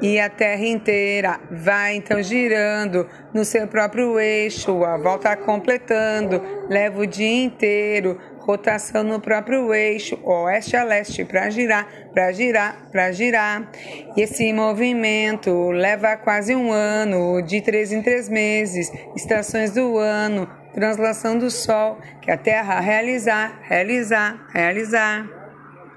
e a Terra inteira vai então girando no seu próprio eixo, a volta completando, leva o dia inteiro, rotação no próprio eixo, oeste a leste, para girar, para girar, para girar. E esse movimento leva quase um ano, de três em três meses, estações do ano, translação do Sol, que a Terra realizar, realizar, realizar.